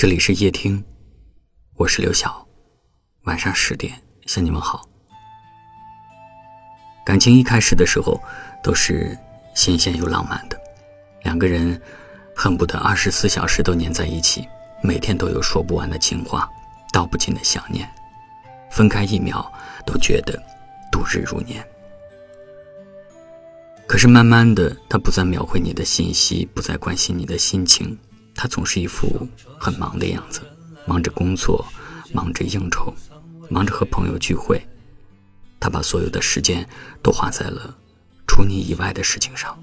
这里是夜听，我是刘晓。晚上十点向你们好。感情一开始的时候都是新鲜又浪漫的，两个人恨不得二十四小时都黏在一起，每天都有说不完的情话，道不尽的想念，分开一秒都觉得度日如年。可是慢慢的，他不再秒回你的信息，不再关心你的心情。他总是一副很忙的样子，忙着工作，忙着应酬，忙着和朋友聚会。他把所有的时间都花在了除你以外的事情上。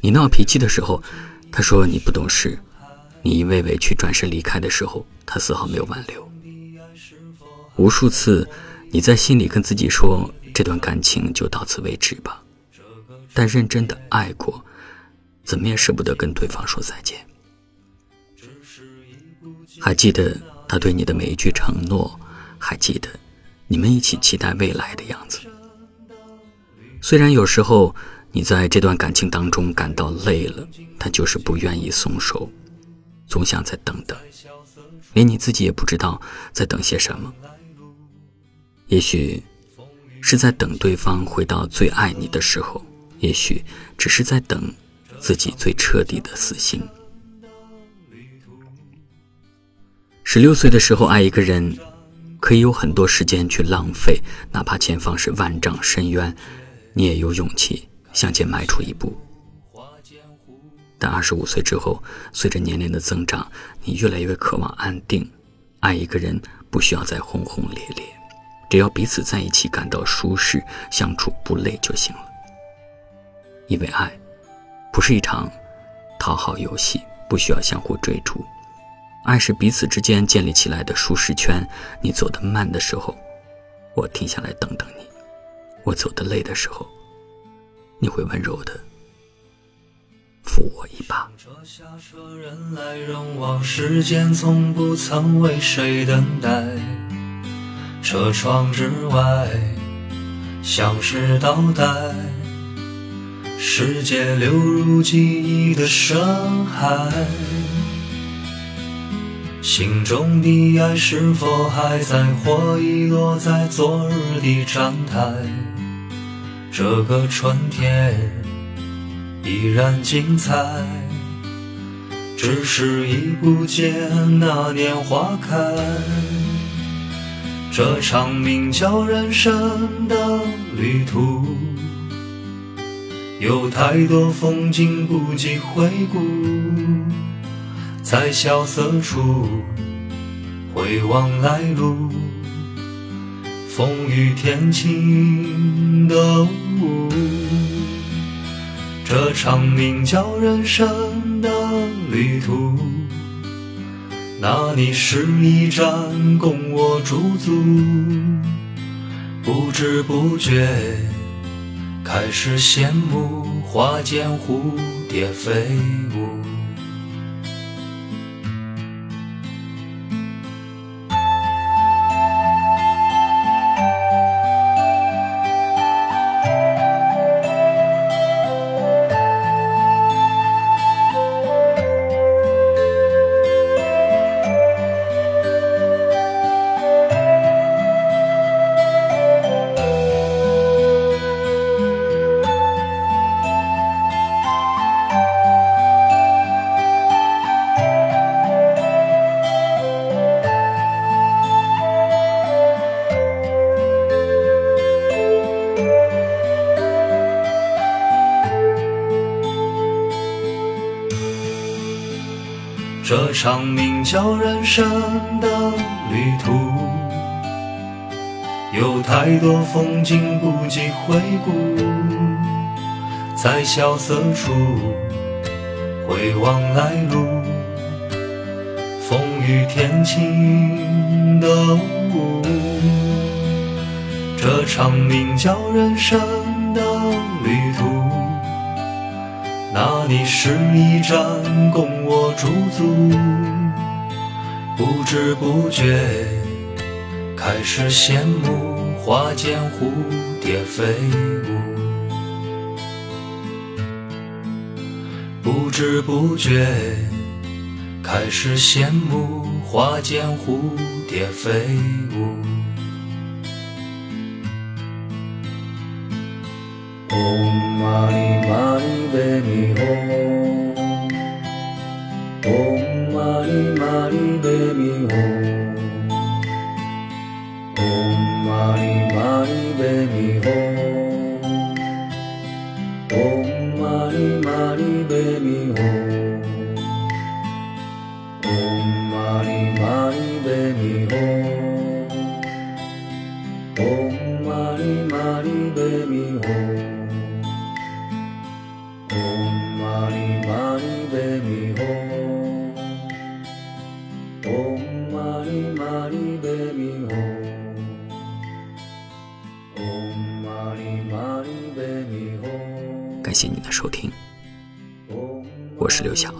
你闹脾气的时候，他说你不懂事；你因为委屈转身离开的时候，他丝毫没有挽留。无数次，你在心里跟自己说，这段感情就到此为止吧。但认真的爱过。怎么也舍不得跟对方说再见。还记得他对你的每一句承诺，还记得你们一起期待未来的样子。虽然有时候你在这段感情当中感到累了，他就是不愿意松手，总想再等等，连你自己也不知道在等些什么。也许是在等对方回到最爱你的时候，也许只是在等。自己最彻底的死心。十六岁的时候爱一个人，可以有很多时间去浪费，哪怕前方是万丈深渊，你也有勇气向前迈出一步。但二十五岁之后，随着年龄的增长，你越来越渴望安定。爱一个人不需要再轰轰烈烈，只要彼此在一起感到舒适，相处不累就行了。因为爱。不是一场讨好游戏，不需要相互追逐。爱是彼此之间建立起来的舒适圈。你走得慢的时候，我停下来等等你；我走得累的时候，你会温柔的扶我一把。人来人往，时间从不曾为谁等待。车窗之外，像是倒带。世界流入记忆的深海，心中的爱是否还在，或遗落在昨日的站台？这个春天依然精彩，只是已不见那年花开。这场名叫人生的旅途。有太多风景不及回顾，在萧瑟处回望来路，风雨天晴的雾。这场名叫人生的旅途，那里是一站供我驻足，不知不觉。开始羡慕花间蝴蝶飞舞。这场名叫人生的旅途，有太多风景不及回顾，在萧瑟处回望来路，风雨天晴的雾。这场名叫人生的旅途。那里是一站供我驻足，不知不觉开始羡慕花间蝴蝶飞舞，不知不觉开始羡慕花间蝴蝶飞舞。嗡嘛べにほほん。まりまりべんまりまりべ谢谢您的收听，我是刘晓，